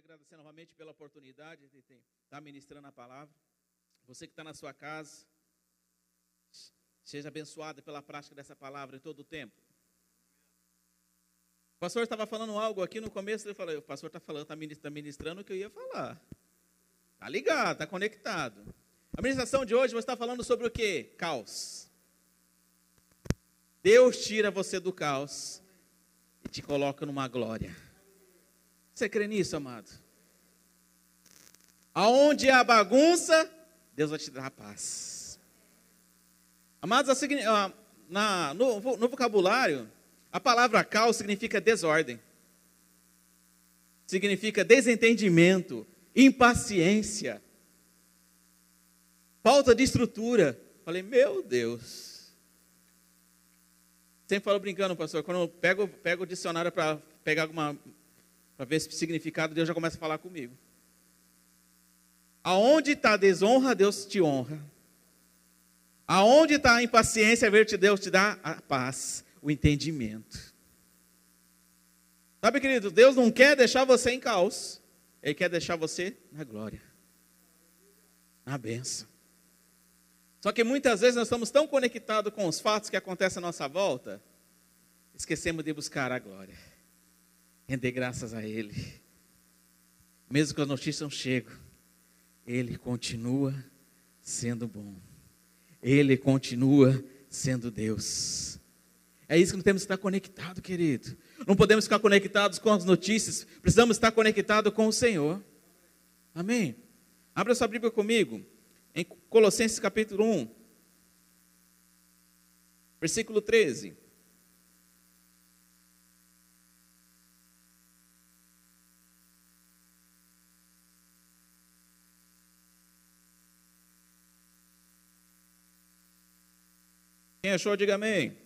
queria agradecer novamente pela oportunidade de estar ministrando a palavra. Você que está na sua casa, seja abençoado pela prática dessa palavra em todo o tempo. O pastor estava falando algo aqui no começo, eu falei, o pastor está falando, está tá ministrando o que eu ia falar. Está ligado, está conectado. A ministração de hoje você está falando sobre o que? Caos. Deus tira você do caos e te coloca numa glória. Você crê nisso, amado? Aonde há bagunça, Deus vai te dar paz. Amados, na, no, no vocabulário, a palavra caos significa desordem, significa desentendimento, impaciência, falta de estrutura. Falei, meu Deus. Sempre falo brincando, pastor, quando eu pego, pego o dicionário para pegar alguma para ver esse significado, Deus já começa a falar comigo. Aonde está desonra, Deus te honra. Aonde está a impaciência, Deus te dá a paz, o entendimento. Sabe, querido, Deus não quer deixar você em caos, Ele quer deixar você na glória, na benção. Só que muitas vezes nós estamos tão conectados com os fatos que acontecem à nossa volta, esquecemos de buscar a glória render graças a Ele. Mesmo que as notícias não chegam, Ele continua sendo bom. Ele continua sendo Deus. É isso que nós temos que estar conectado, querido. Não podemos ficar conectados com as notícias, precisamos estar conectados com o Senhor. Amém? Abra sua Bíblia comigo, em Colossenses capítulo 1, versículo 13. Quem achou, diga amém.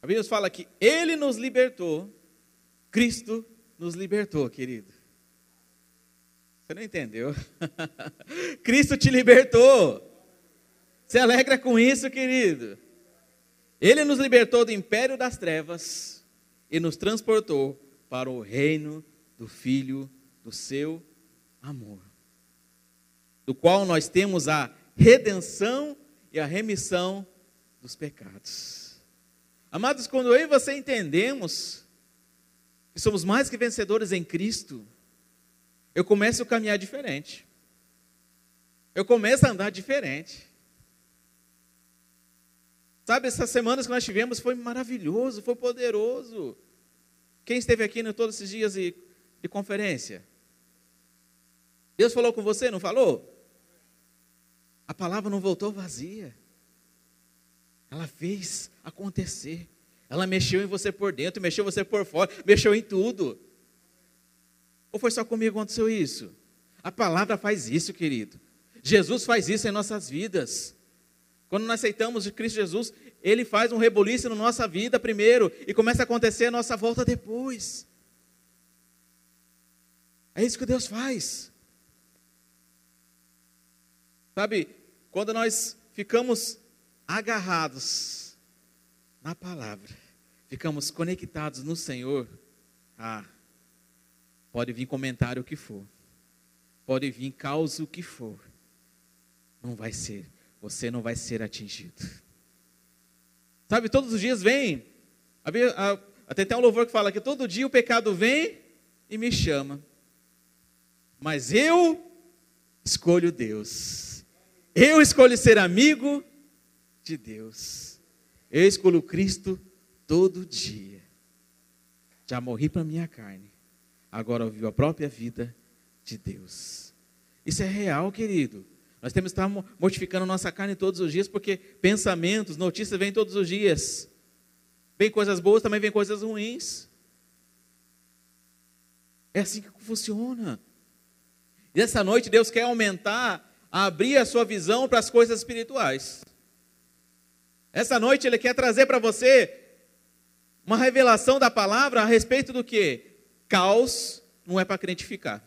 A Bíblia fala que Ele nos libertou, Cristo nos libertou, querido. Você não entendeu? Cristo te libertou. Se alegra com isso, querido. Ele nos libertou do império das trevas e nos transportou para o reino do Filho do seu amor, do qual nós temos a redenção e a remissão dos pecados. Amados, quando eu e você entendemos que somos mais que vencedores em Cristo, eu começo a caminhar diferente. Eu começo a andar diferente. Sabe, essas semanas que nós tivemos foi maravilhoso, foi poderoso. Quem esteve aqui em todos esses dias de, de conferência? Deus falou com você, não falou? A palavra não voltou vazia. Ela fez acontecer. Ela mexeu em você por dentro, mexeu você por fora, mexeu em tudo. Ou foi só comigo que aconteceu isso? A palavra faz isso, querido. Jesus faz isso em nossas vidas. Quando nós aceitamos Cristo Jesus, Ele faz um reboliço na nossa vida primeiro e começa a acontecer a nossa volta depois. É isso que Deus faz. Sabe, quando nós ficamos agarrados na palavra, ficamos conectados no Senhor, ah, pode vir comentário o que for, pode vir causa o que for, não vai ser, você não vai ser atingido. Sabe, todos os dias vem, até tem um louvor que fala que todo dia o pecado vem e me chama, mas eu escolho Deus. Eu escolho ser amigo de Deus. Eu escolho Cristo todo dia. Já morri para minha carne. Agora eu vivo a própria vida de Deus. Isso é real, querido. Nós temos que estar mortificando nossa carne todos os dias, porque pensamentos, notícias vêm todos os dias. Vem coisas boas, também vem coisas ruins. É assim que funciona. E essa noite Deus quer aumentar a abrir a sua visão para as coisas espirituais. Essa noite ele quer trazer para você uma revelação da palavra a respeito do que? Caos não é para crente ficar.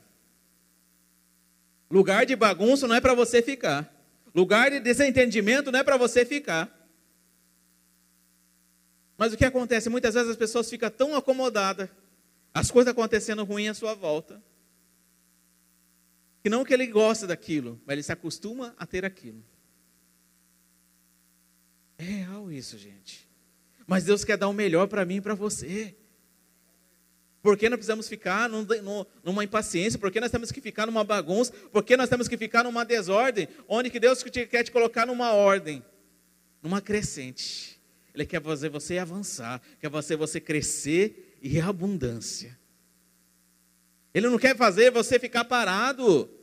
Lugar de bagunça não é para você ficar. Lugar de desentendimento não é para você ficar. Mas o que acontece? Muitas vezes as pessoas ficam tão acomodadas, as coisas acontecendo ruim à sua volta, que não que ele gosta daquilo, mas ele se acostuma a ter aquilo. É real isso, gente. Mas Deus quer dar o melhor para mim e para você. Por que nós precisamos ficar numa impaciência? Por que nós temos que ficar numa bagunça? Por que nós temos que ficar numa desordem? Onde que Deus quer te colocar numa ordem, numa crescente. Ele quer fazer você avançar, quer fazer você crescer e abundância. Ele não quer fazer você ficar parado.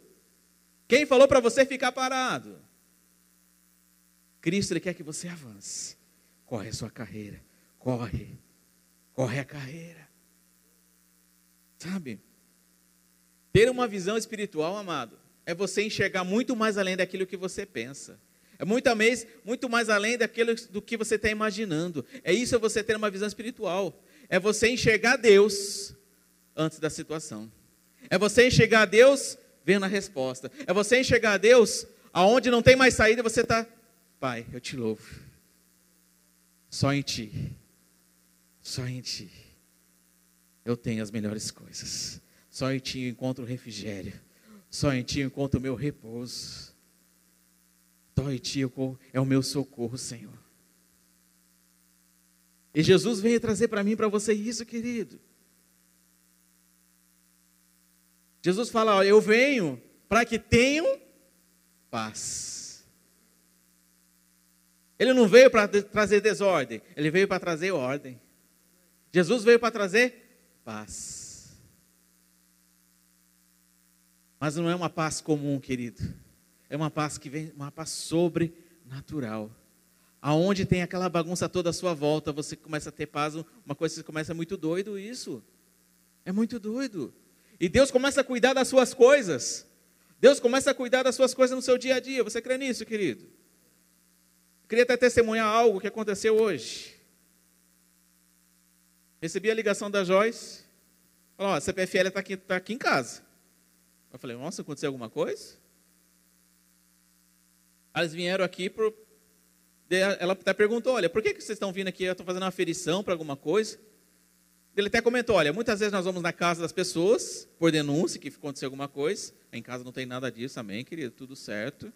Quem falou para você ficar parado? Cristo ele quer que você avance. Corre a sua carreira. Corre. Corre a carreira. Sabe? Ter uma visão espiritual, amado, é você enxergar muito mais além daquilo que você pensa. É muito mais, muito mais além daquilo do que você está imaginando. É isso é você ter uma visão espiritual. É você enxergar Deus antes da situação. É você enxergar Deus vendo a resposta. É você enxergar Deus aonde não tem mais saída, você está, Pai, eu te louvo. Só em Ti. Só em Ti. Eu tenho as melhores coisas. Só em Ti eu encontro refrigério. Só em Ti eu encontro o meu repouso. Só em Ti é o meu socorro, Senhor. E Jesus veio trazer para mim e para você isso, querido. Jesus fala: ó, Eu venho para que tenham paz. Ele não veio para trazer desordem, ele veio para trazer ordem. Jesus veio para trazer paz. Mas não é uma paz comum, querido. É uma paz que vem, uma paz sobrenatural. Aonde tem aquela bagunça toda à sua volta, você começa a ter paz, uma coisa que começa muito doido isso. É muito doido. E Deus começa a cuidar das suas coisas. Deus começa a cuidar das suas coisas no seu dia a dia. Você crê nisso, querido? Eu queria até testemunhar algo que aconteceu hoje. Recebi a ligação da Joyce. Falou, ó, a CPFL está aqui, tá aqui em casa. Eu falei, nossa, aconteceu alguma coisa? Eles vieram aqui por. Ela até perguntou: olha, por que vocês estão vindo aqui? Eu estou fazendo uma aferição para alguma coisa. Ele até comentou: olha, muitas vezes nós vamos na casa das pessoas por denúncia que aconteceu alguma coisa. Em casa não tem nada disso, amém, querido? Tudo certo.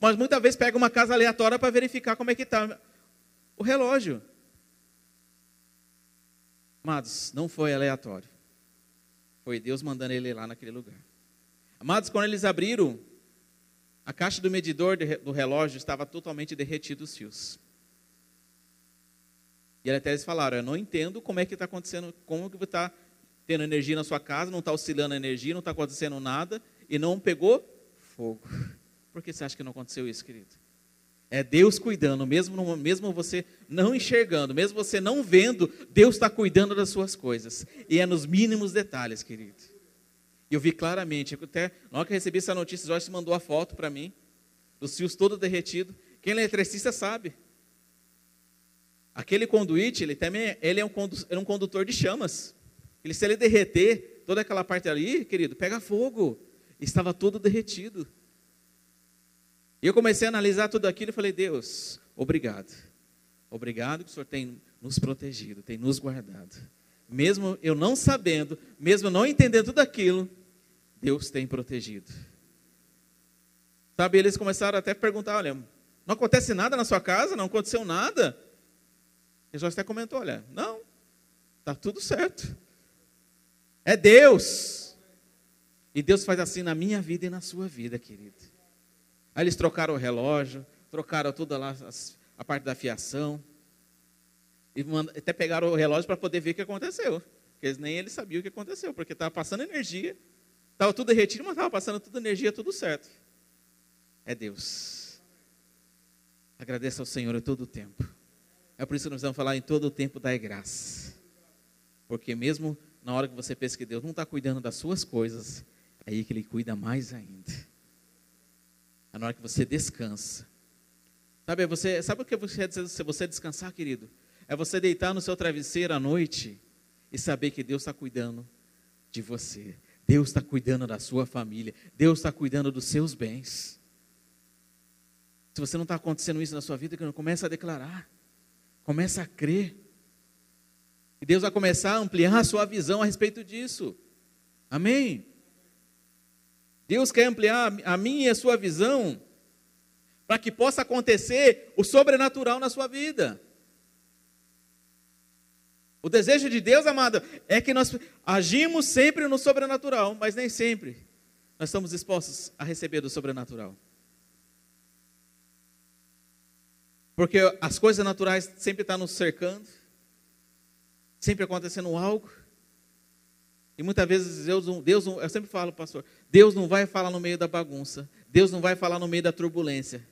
Mas muitas vezes pega uma casa aleatória para verificar como é que está o relógio. Amados, não foi aleatório. Foi Deus mandando ele lá naquele lugar. Amados, quando eles abriram, a caixa do medidor do relógio estava totalmente derretida os fios. E até eles falaram, eu não entendo como é que está acontecendo, como que está tendo energia na sua casa, não está oscilando a energia, não está acontecendo nada, e não pegou fogo. Por que você acha que não aconteceu isso, querido? É Deus cuidando, mesmo, mesmo você não enxergando, mesmo você não vendo, Deus está cuidando das suas coisas. E é nos mínimos detalhes, querido. E eu vi claramente, até na hora que eu recebi essa notícia, Jorge mandou a foto para mim, dos fios todos derretidos. Quem é eletricista sabe. Aquele conduíte, ele também ele é um, é um condutor de chamas. Ele, se ele derreter toda aquela parte ali, querido, pega fogo. Estava todo derretido. E eu comecei a analisar tudo aquilo e falei, Deus, obrigado. Obrigado que o Senhor tem nos protegido, tem nos guardado. Mesmo eu não sabendo, mesmo não entendendo tudo aquilo, Deus tem protegido. Sabe, eles começaram até a perguntar, olha, não acontece nada na sua casa? Não aconteceu nada? Jesus até comentou: olha, não, está tudo certo. É Deus. E Deus faz assim na minha vida e na sua vida, querido. Aí eles trocaram o relógio, trocaram toda lá a parte da fiação. E até pegaram o relógio para poder ver o que aconteceu. Porque nem eles sabiam o que aconteceu, porque estava passando energia. Estava tudo derretido, mas estava passando toda energia, tudo certo. É Deus. Agradeça ao Senhor a todo o tempo. É por isso que nós vamos falar em todo o tempo da graça. Porque mesmo na hora que você pensa que Deus não está cuidando das suas coisas, é aí que Ele cuida mais ainda. É na hora que você descansa. Sabe, você, sabe o que você quer dizer se você descansar, querido? É você deitar no seu travesseiro à noite e saber que Deus está cuidando de você. Deus está cuidando da sua família. Deus está cuidando dos seus bens. Se você não está acontecendo isso na sua vida, começa a declarar. Começa a crer. E Deus vai começar a ampliar a sua visão a respeito disso. Amém? Deus quer ampliar a minha e a sua visão para que possa acontecer o sobrenatural na sua vida. O desejo de Deus, amado, é que nós agimos sempre no sobrenatural, mas nem sempre nós estamos dispostos a receber do sobrenatural. Porque as coisas naturais sempre estão nos cercando, sempre acontecendo algo. E muitas vezes Deus, Deus, eu sempre falo, pastor, Deus não vai falar no meio da bagunça, Deus não vai falar no meio da turbulência.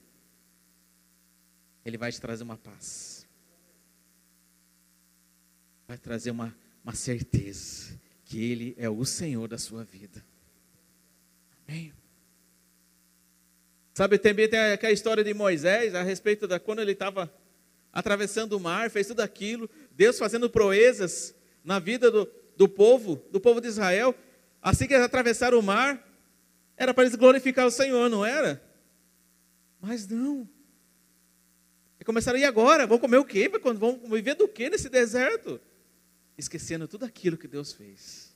Ele vai te trazer uma paz. Vai trazer uma, uma certeza que Ele é o Senhor da sua vida. Amém. Sabe, também tem aquela história de Moisés a respeito da quando ele estava atravessando o mar, fez tudo aquilo, Deus fazendo proezas na vida do, do povo, do povo de Israel. Assim que eles atravessaram o mar, era para eles glorificar o Senhor, não era? Mas não. E começaram, e agora? Vão comer o quê? Vão viver do quê nesse deserto? Esquecendo tudo aquilo que Deus fez.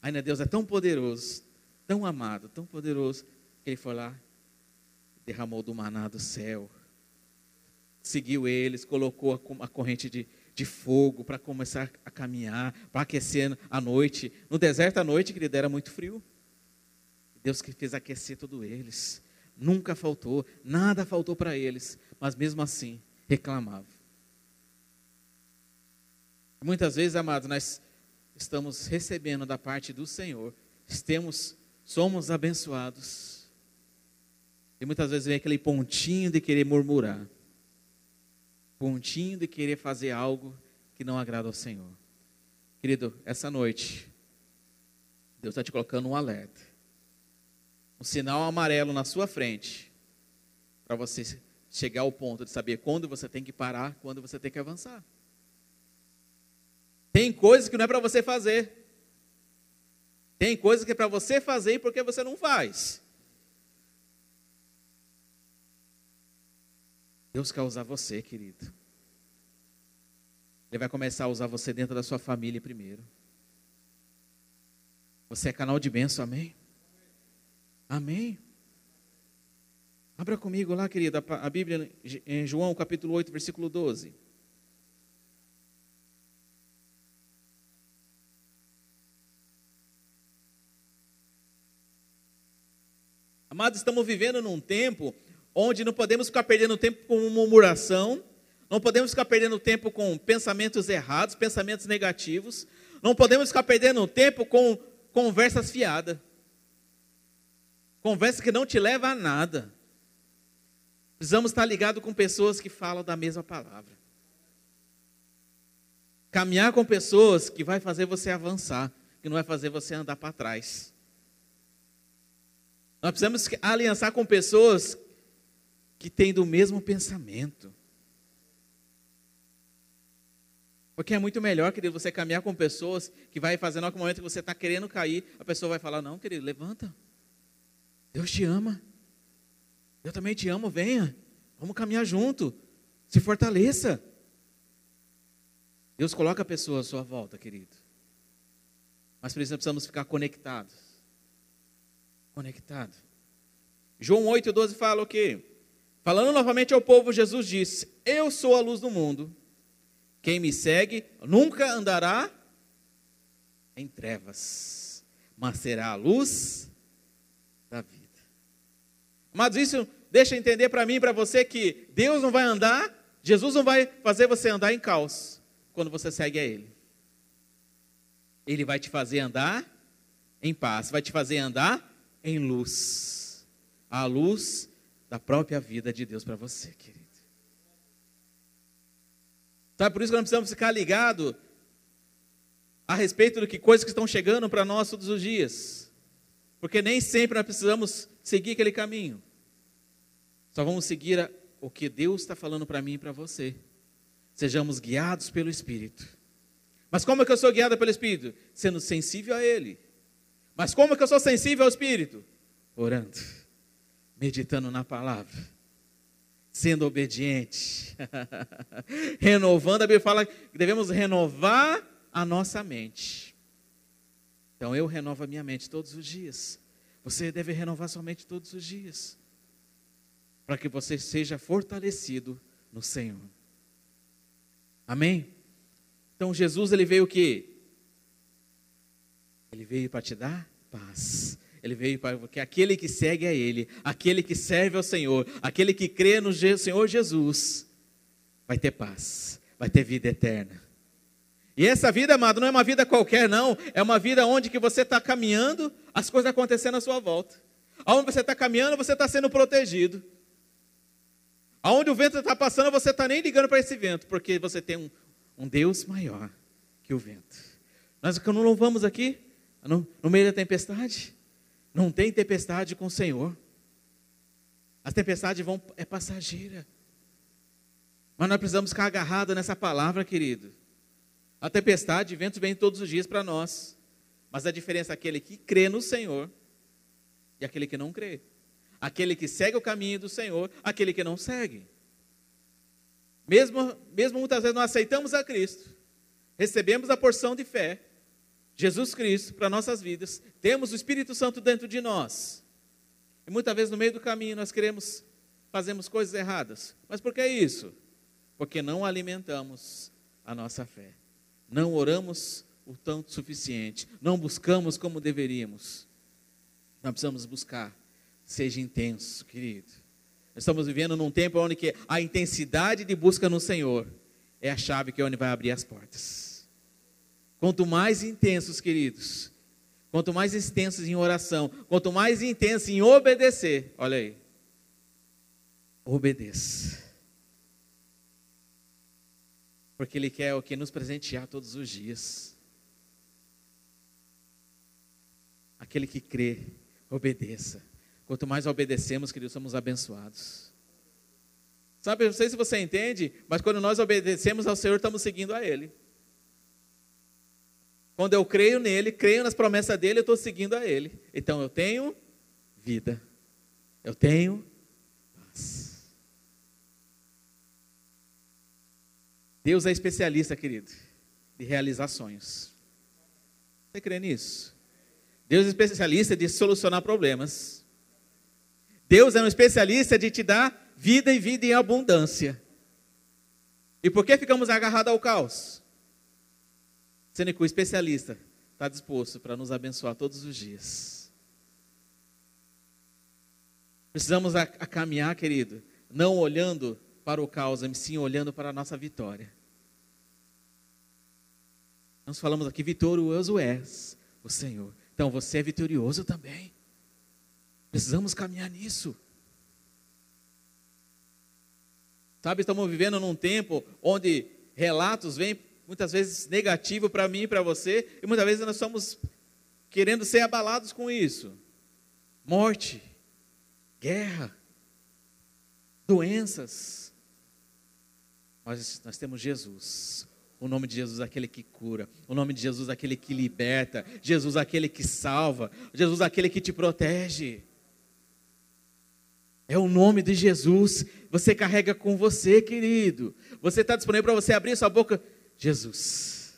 Ainda Deus é tão poderoso, tão amado, tão poderoso, que Ele foi lá derramou do maná do céu, seguiu eles, colocou a corrente de, de fogo para começar a caminhar, para aquecer a noite. No deserto à noite, querido, era muito frio. Deus que fez aquecer todos eles. Nunca faltou, nada faltou para eles, mas mesmo assim reclamavam. Muitas vezes, amados, nós estamos recebendo da parte do Senhor, estamos, somos abençoados e muitas vezes vem aquele pontinho de querer murmurar. Pontinho de querer fazer algo que não agrada ao Senhor. Querido, essa noite, Deus está te colocando um alerta. Um sinal amarelo na sua frente. Para você chegar ao ponto de saber quando você tem que parar, quando você tem que avançar. Tem coisas que não é para você fazer. Tem coisas que é para você fazer porque você não faz. Deus quer usar você, querido. Ele vai começar a usar você dentro da sua família primeiro. Você é canal de bênção, amém? Amém? Abra comigo lá, querida, a Bíblia em João capítulo 8, versículo 12. Amados, estamos vivendo num tempo onde não podemos ficar perdendo tempo com murmuração, não podemos ficar perdendo tempo com pensamentos errados, pensamentos negativos, não podemos ficar perdendo tempo com conversas fiadas. Conversa que não te leva a nada. Precisamos estar ligados com pessoas que falam da mesma palavra. Caminhar com pessoas que vai fazer você avançar, que não vai fazer você andar para trás. Nós precisamos aliançar com pessoas que têm do mesmo pensamento. Porque é muito melhor, querido, você caminhar com pessoas que vai fazendo no momento que você está querendo cair, a pessoa vai falar, não, querido, levanta. Deus te ama. Eu também te amo, venha. Vamos caminhar junto. Se fortaleça. Deus coloca a pessoa à sua volta, querido. Mas precisamos ficar conectados. Conectado. João 8,12 fala o quê? Falando novamente ao povo, Jesus disse: Eu sou a luz do mundo. Quem me segue nunca andará em trevas, mas será a luz da vida. Mas isso deixa entender para mim e para você que Deus não vai andar, Jesus não vai fazer você andar em caos quando você segue a Ele. Ele vai te fazer andar em paz, vai te fazer andar em luz. A luz da própria vida de Deus para você, querido. Sabe, por isso que nós precisamos ficar ligado a respeito do que coisas que estão chegando para nós todos os dias. Porque nem sempre nós precisamos seguir aquele caminho. Só vamos seguir a, o que Deus está falando para mim e para você. Sejamos guiados pelo Espírito. Mas como é que eu sou guiado pelo Espírito? Sendo sensível a Ele. Mas como é que eu sou sensível ao Espírito? Orando meditando na palavra, Sendo obediente. Renovando, a Bíblia fala que devemos renovar a nossa mente. Então eu renovo a minha mente todos os dias. Você deve renovar sua mente todos os dias. Para que você seja fortalecido no Senhor. Amém? Então Jesus ele veio o quê? Ele veio para te dar paz. Ele veio para que aquele que segue a Ele, aquele que serve ao Senhor, aquele que crê no Senhor Jesus, vai ter paz, vai ter vida eterna. E essa vida, amado, não é uma vida qualquer, não. É uma vida onde que você está caminhando, as coisas acontecendo à sua volta. Aonde você está caminhando, você está sendo protegido. Aonde o vento está passando, você está nem ligando para esse vento, porque você tem um, um Deus maior que o vento. Nós não louvamos aqui, no, no meio da tempestade, não tem tempestade com o Senhor. As tempestades vão é passageira. Mas nós precisamos ficar agarrados nessa palavra, querido. A tempestade, ventos vêm todos os dias para nós. Mas a diferença é aquele que crê no Senhor e aquele que não crê. Aquele que segue o caminho do Senhor, aquele que não segue. Mesmo, mesmo muitas vezes nós aceitamos a Cristo, recebemos a porção de fé, Jesus Cristo para nossas vidas, temos o Espírito Santo dentro de nós. E muitas vezes no meio do caminho nós queremos, fazemos coisas erradas. Mas por que isso? Porque não alimentamos a nossa fé. Não oramos o tanto suficiente. Não buscamos como deveríamos. Nós precisamos buscar. Seja intenso, querido. Estamos vivendo num tempo onde a intensidade de busca no Senhor é a chave que é onde vai abrir as portas. Quanto mais intensos, queridos, quanto mais intensos em oração, quanto mais intensos em obedecer, olha aí, obedeça. Porque Ele quer o que nos presentear todos os dias. Aquele que crê, obedeça. Quanto mais obedecemos, queridos, somos abençoados. Sabe, não sei se você entende, mas quando nós obedecemos ao Senhor, estamos seguindo a Ele. Quando eu creio nele, creio nas promessas dele, eu estou seguindo a ele. Então eu tenho vida. Eu tenho paz. Deus é especialista, querido, de realizar sonhos. Você crê nisso? Deus é especialista de solucionar problemas. Deus é um especialista de te dar vida e vida em abundância. E por que ficamos agarrados ao caos? Sendo o especialista está disposto para nos abençoar todos os dias. Precisamos a, a caminhar, querido, não olhando para o caos, mas sim olhando para a nossa vitória. Nós falamos aqui, vitorioso és o Senhor. Então você é vitorioso também. Precisamos caminhar nisso. Sabe, estamos vivendo num tempo onde relatos vêm muitas vezes negativo para mim e para você, e muitas vezes nós estamos querendo ser abalados com isso. Morte, guerra, doenças. Nós, nós temos Jesus. O nome de Jesus é aquele que cura, o nome de Jesus é aquele que liberta, Jesus é aquele que salva, Jesus aquele que te protege. É o nome de Jesus. Você carrega com você, querido. Você está disponível para você abrir sua boca Jesus.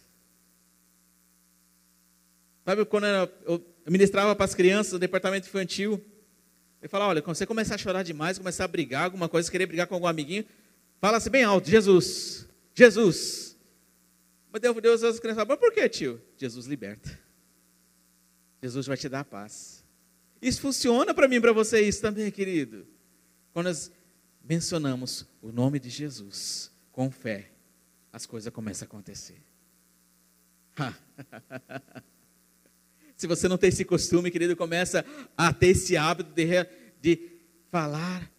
Sabe quando eu ministrava para as crianças do departamento infantil? Ele falava: olha, quando você começar a chorar demais, começar a brigar, alguma coisa, querer brigar com algum amiguinho, fala assim bem alto: Jesus, Jesus. Mas Deus, Deus as crianças falam: por que, tio? Jesus liberta. Jesus vai te dar paz. Isso funciona para mim e para você, isso também, querido. Quando nós mencionamos o nome de Jesus com fé, as coisas começam a acontecer. Se você não tem esse costume, querido, começa a ter esse hábito de, de falar,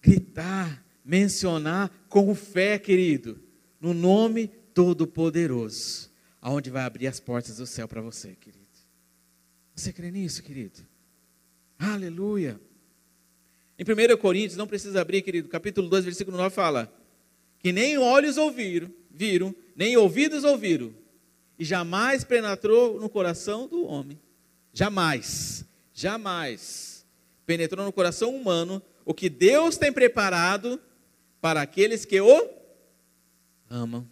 gritar, mencionar com fé, querido, no nome Todo-Poderoso, aonde vai abrir as portas do céu para você, querido. Você crê nisso, querido? Aleluia. Em 1 Coríntios, não precisa abrir, querido, capítulo 2, versículo 9 fala: Que nem olhos ouviram, viram, nem ouvidos ouviram, e jamais penetrou no coração do homem. Jamais, jamais penetrou no coração humano o que Deus tem preparado para aqueles que o amam.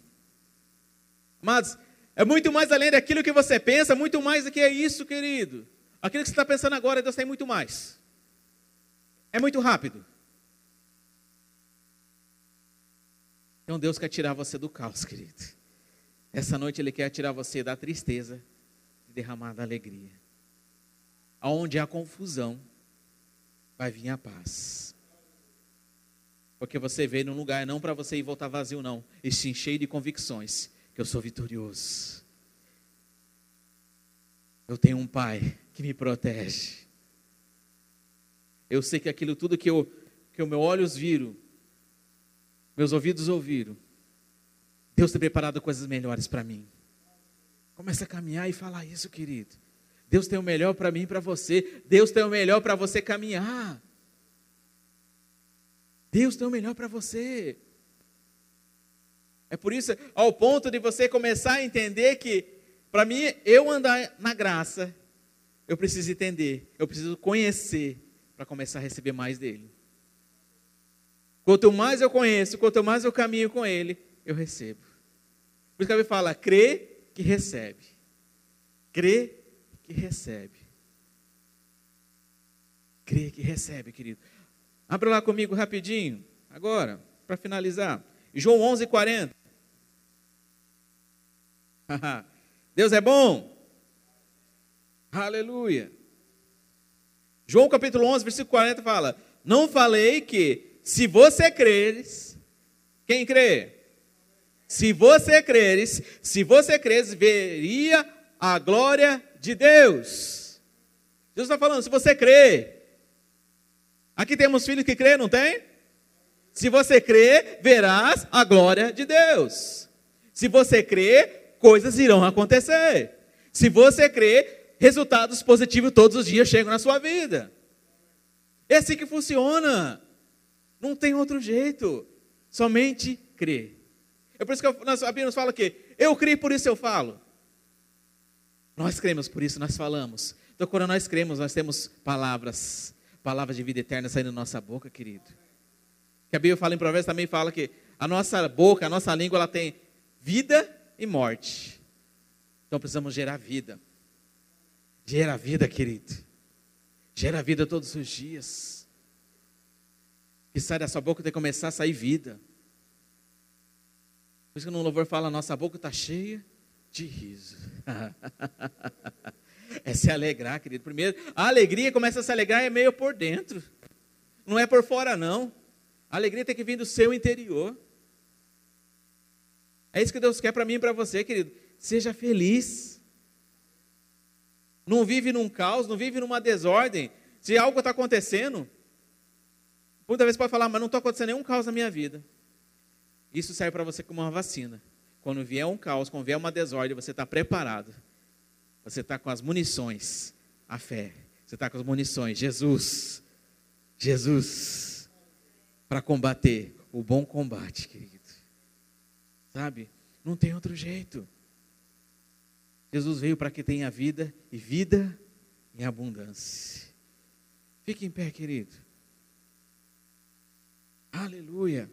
Amados, é muito mais além daquilo que você pensa, muito mais do que é isso, querido. Aquilo que você está pensando agora, Deus tem muito mais. É muito rápido. Então Deus quer tirar você do caos, querido. Essa noite Ele quer tirar você da tristeza e derramar da alegria. Aonde há confusão, vai vir a paz. Porque você veio num lugar não para você ir voltar vazio, não, e sim cheio de convicções que eu sou vitorioso. Eu tenho um pai que me protege. Eu sei que aquilo tudo que eu que os meus olhos viram, meus ouvidos ouviram, Deus tem preparado coisas melhores para mim. Começa a caminhar e falar isso, querido. Deus tem o melhor para mim e para você. Deus tem o melhor para você caminhar. Deus tem o melhor para você. É por isso, ao ponto de você começar a entender que, para mim, eu andar na graça, eu preciso entender, eu preciso conhecer, para começar a receber mais dele. Quanto mais eu conheço, quanto mais eu caminho com ele, eu recebo. Por isso que a Bíblia fala: crê que recebe. Crê que recebe. Crê que recebe, querido. Abra lá comigo rapidinho, agora, para finalizar. João 11, 40. Deus é bom. Aleluia. João capítulo 11, versículo 40 fala: Não falei que se você creres, quem crê? Se você creres, se você creres, veria a glória de Deus. Deus está falando, se você crê. Aqui temos filhos que crê, não tem? Se você crê, verás a glória de Deus. Se você crê, coisas irão acontecer. Se você crê, resultados positivos todos os dias chegam na sua vida. É assim que funciona. Não tem outro jeito. Somente crer. É por isso que a Bíblia nos fala que eu creio, por isso eu falo. Nós cremos, por isso nós falamos. Então, quando nós cremos, nós temos palavras, palavras de vida eterna saindo da nossa boca, querido. Que a Bíblia fala em Provérbios também fala que a nossa boca, a nossa língua, ela tem vida e morte. Então precisamos gerar vida. Gera vida, querido. Gera vida todos os dias. Que sai da sua boca tem que começar a sair vida. Por isso que no louvor fala, nossa boca está cheia de riso. é se alegrar, querido. Primeiro, a alegria começa a se alegrar é meio por dentro. Não é por fora, não. A alegria tem que vir do seu interior. É isso que Deus quer para mim e para você, querido. Seja feliz. Não vive num caos, não vive numa desordem. Se algo está acontecendo, muitas vezes pode falar, mas não está acontecendo nenhum caos na minha vida. Isso serve para você como uma vacina. Quando vier um caos, quando vier uma desordem, você está preparado. Você está com as munições, a fé. Você está com as munições, Jesus. Jesus. Para combater o bom combate, querido. Sabe? Não tem outro jeito. Jesus veio para que tenha vida e vida em abundância. Fique em pé, querido. Aleluia.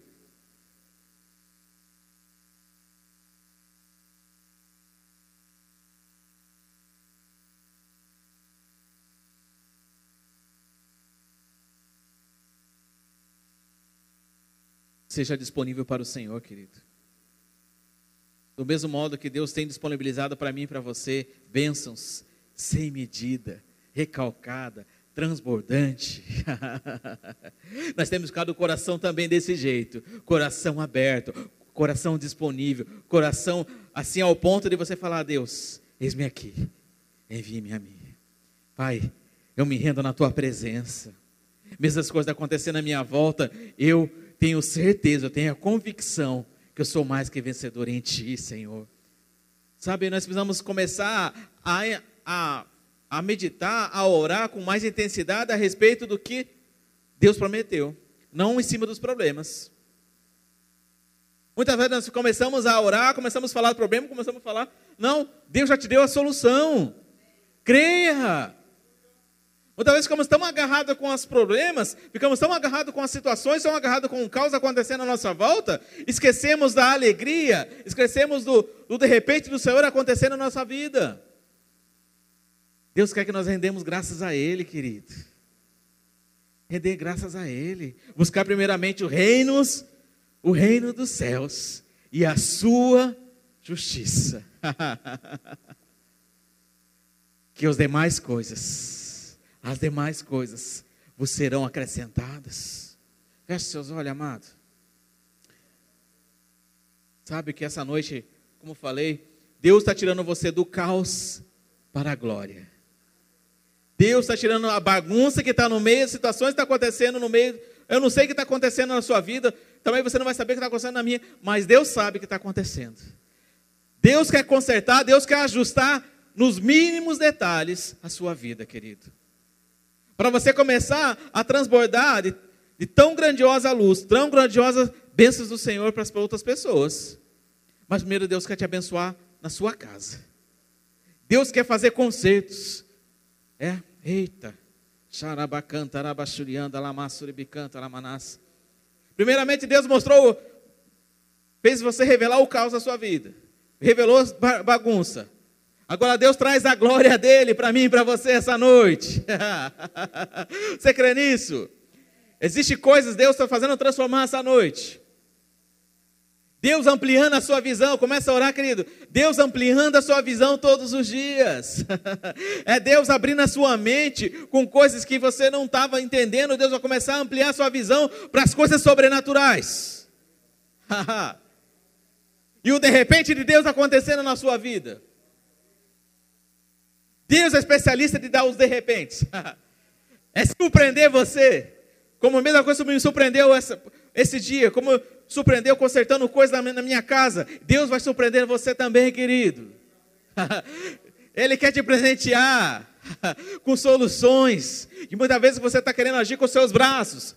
Seja disponível para o Senhor, querido. Do mesmo modo que Deus tem disponibilizado para mim e para você bênçãos sem medida, recalcada, transbordante. Nós temos ficado o coração também desse jeito, coração aberto, coração disponível, coração assim ao ponto de você falar Deus: eis-me aqui, envie-me a mim. Pai, eu me rendo na tua presença. Mesmo as coisas acontecendo à minha volta, eu tenho certeza, eu tenho a convicção que eu sou mais que vencedor em Ti, Senhor. Sabe, nós precisamos começar a, a, a meditar, a orar com mais intensidade a respeito do que Deus prometeu, não em cima dos problemas. Muitas vezes nós começamos a orar, começamos a falar do problema, começamos a falar, não, Deus já te deu a solução. Creia. Muitas vezes ficamos tão agarrados com os problemas, ficamos tão agarrados com as situações, tão agarrados com o caos acontecendo à nossa volta, esquecemos da alegria, esquecemos do, do de repente do Senhor acontecendo na nossa vida. Deus quer que nós rendemos graças a Ele, querido. Render graças a Ele. Buscar primeiramente o reino, o reino dos céus e a sua justiça. que as demais coisas, as demais coisas vos serão acrescentadas. Feche seus olhos, amado. Sabe que essa noite, como falei, Deus está tirando você do caos para a glória. Deus está tirando a bagunça que está no meio, as situações que estão tá acontecendo no meio. Eu não sei o que está acontecendo na sua vida, também você não vai saber o que está acontecendo na minha, mas Deus sabe o que está acontecendo. Deus quer consertar, Deus quer ajustar nos mínimos detalhes a sua vida, querido. Para você começar a transbordar de, de, tão grandiosa luz, tão grandiosa bênçãos do Senhor para, para outras pessoas. Mas primeiro Deus quer te abençoar na sua casa. Deus quer fazer concertos. É, eita. Xarabacanta, arabaxurianda, lamassuribicanta, lamanás. Primeiramente, Deus mostrou, fez você revelar o caos da sua vida. Revelou bagunça. Agora Deus traz a glória dele para mim e para você essa noite. você crê nisso? Existem coisas Deus está fazendo transformar essa noite. Deus ampliando a sua visão, começa a orar, querido. Deus ampliando a sua visão todos os dias. é Deus abrindo a sua mente com coisas que você não estava entendendo. Deus vai começar a ampliar a sua visão para as coisas sobrenaturais. e o de repente de Deus acontecendo na sua vida. Deus é especialista de dar os de repente. é surpreender você. Como a mesma coisa me surpreendeu essa, esse dia, como surpreendeu consertando coisas na minha casa, Deus vai surpreender você também, querido. Ele quer te presentear com soluções. E muitas vezes você está querendo agir com seus braços.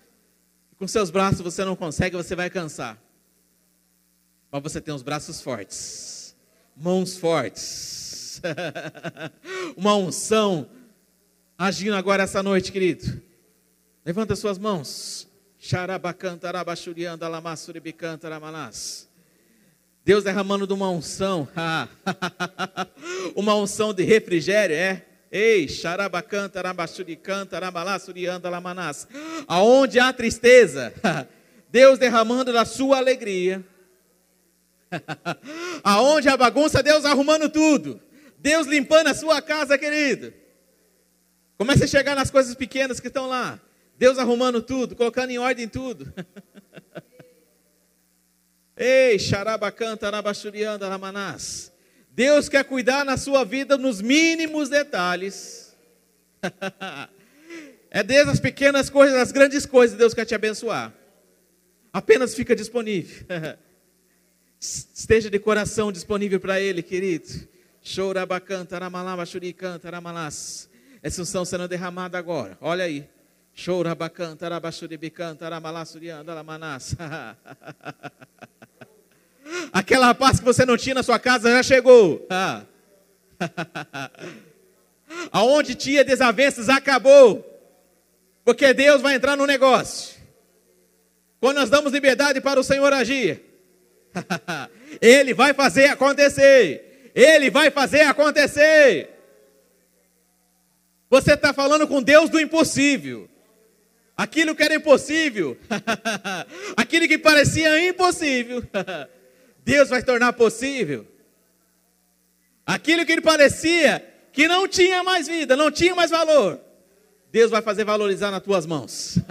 Com seus braços você não consegue, você vai cansar. Mas você tem os braços fortes, mãos fortes, uma unção agindo agora essa noite, querido. Levanta suas mãos. Deus derramando de uma unção, uma unção de refrigério, é? Ei, xarabacanta, arabachuricanta, arabalassurianda, lamanás. Aonde há tristeza, Deus derramando da sua alegria. Aonde há bagunça, Deus arrumando tudo. Deus limpando a sua casa, querido. Comece a chegar nas coisas pequenas que estão lá. Deus arrumando tudo, colocando em ordem tudo. Ei, xarabacanta, arabachurianda, ramanás. Deus quer cuidar na sua vida nos mínimos detalhes. é desde as pequenas coisas, as grandes coisas, Deus quer te abençoar. Apenas fica disponível. Esteja de coração disponível para Ele, querido. Chorabacanta, aramalá, canta, aramalás. Essa unção sendo derramada agora. Olha aí. Aquela paz que você não tinha na sua casa já chegou. Aonde tinha desavenças acabou. Porque Deus vai entrar no negócio. Quando nós damos liberdade para o Senhor agir, Ele vai fazer acontecer. Ele vai fazer acontecer. Você está falando com Deus do impossível. Aquilo que era impossível, aquilo que parecia impossível, Deus vai tornar possível. Aquilo que parecia que não tinha mais vida, não tinha mais valor, Deus vai fazer valorizar nas tuas mãos.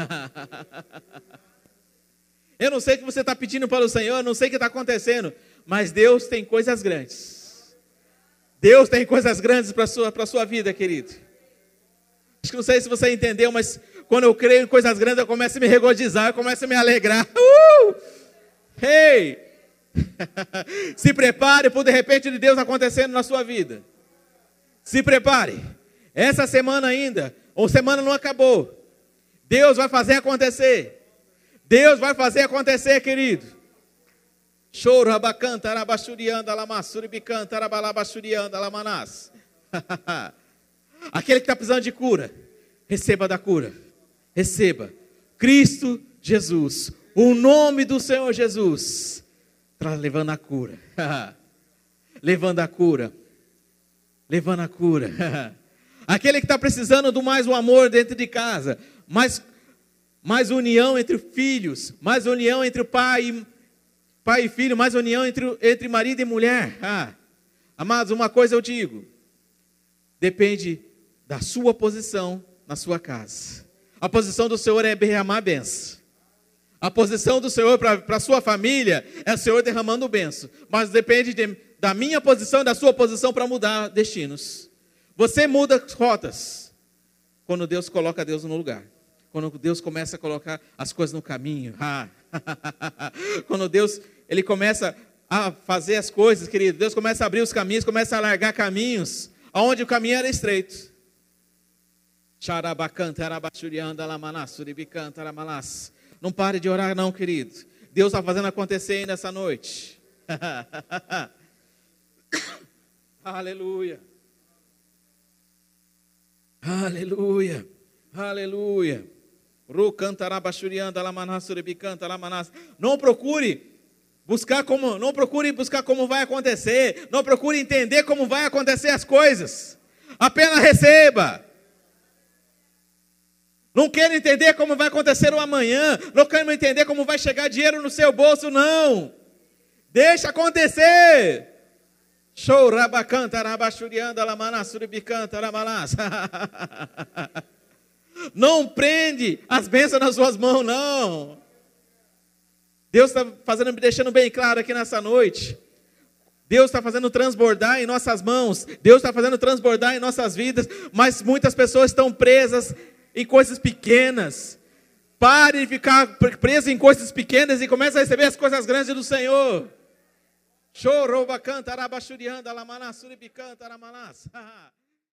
Eu não sei o que você está pedindo para o Senhor, não sei o que está acontecendo, mas Deus tem coisas grandes. Deus tem coisas grandes para a sua, sua vida, querido. Acho que não sei se você entendeu, mas quando eu creio em coisas grandes, eu começo a me regozijar, eu começo a me alegrar. Uh! Hey! Se prepare o de repente de Deus acontecendo na sua vida. Se prepare. Essa semana ainda, ou semana não acabou. Deus vai fazer acontecer. Deus vai fazer acontecer, querido. Choro, abacanta, arabachurianda, lamassuri, arabalabachurianda, lamanás. Aquele que está precisando de cura receba da cura. Receba. Cristo Jesus. O nome do Senhor Jesus. Levando a cura. levando a cura. Levando a cura. Aquele que está precisando do mais o amor dentro de casa. Mais, mais união entre filhos. Mais união entre pai e, pai e filho. Mais união entre, entre marido e mulher. Ah. Amados, uma coisa eu digo. Depende da sua posição na sua casa. A posição do Senhor é derramar bênção. A posição do Senhor para a sua família é o Senhor derramando bênção. Mas depende de, da minha posição e da sua posição para mudar destinos. Você muda rotas quando Deus coloca Deus no lugar. Quando Deus começa a colocar as coisas no caminho. Ah. quando Deus ele começa a fazer as coisas, querido. Deus começa a abrir os caminhos, começa a largar caminhos, aonde o caminho era estreito. Não pare de orar, não, querido. Deus está fazendo acontecer ainda essa noite. Aleluia. Aleluia. Aleluia. Não procure buscar como, não procure buscar como vai acontecer, não procure entender como vai acontecer as coisas. Apenas receba. Não quero entender como vai acontecer o amanhã. Não quero entender como vai chegar dinheiro no seu bolso, não. Deixa acontecer. Show rabacanta rabachurianda lamanasuribicanta lamalas. Não prende as bênçãos nas suas mãos, não. Deus está fazendo, deixando bem claro aqui nessa noite. Deus está fazendo transbordar em nossas mãos. Deus está fazendo transbordar em nossas vidas. Mas muitas pessoas estão presas em coisas pequenas. Pare de ficar preso em coisas pequenas e comece a receber as coisas grandes do Senhor. Chorou, bacanta, arabachurianda, lamanassuri, bicanta, aramanas.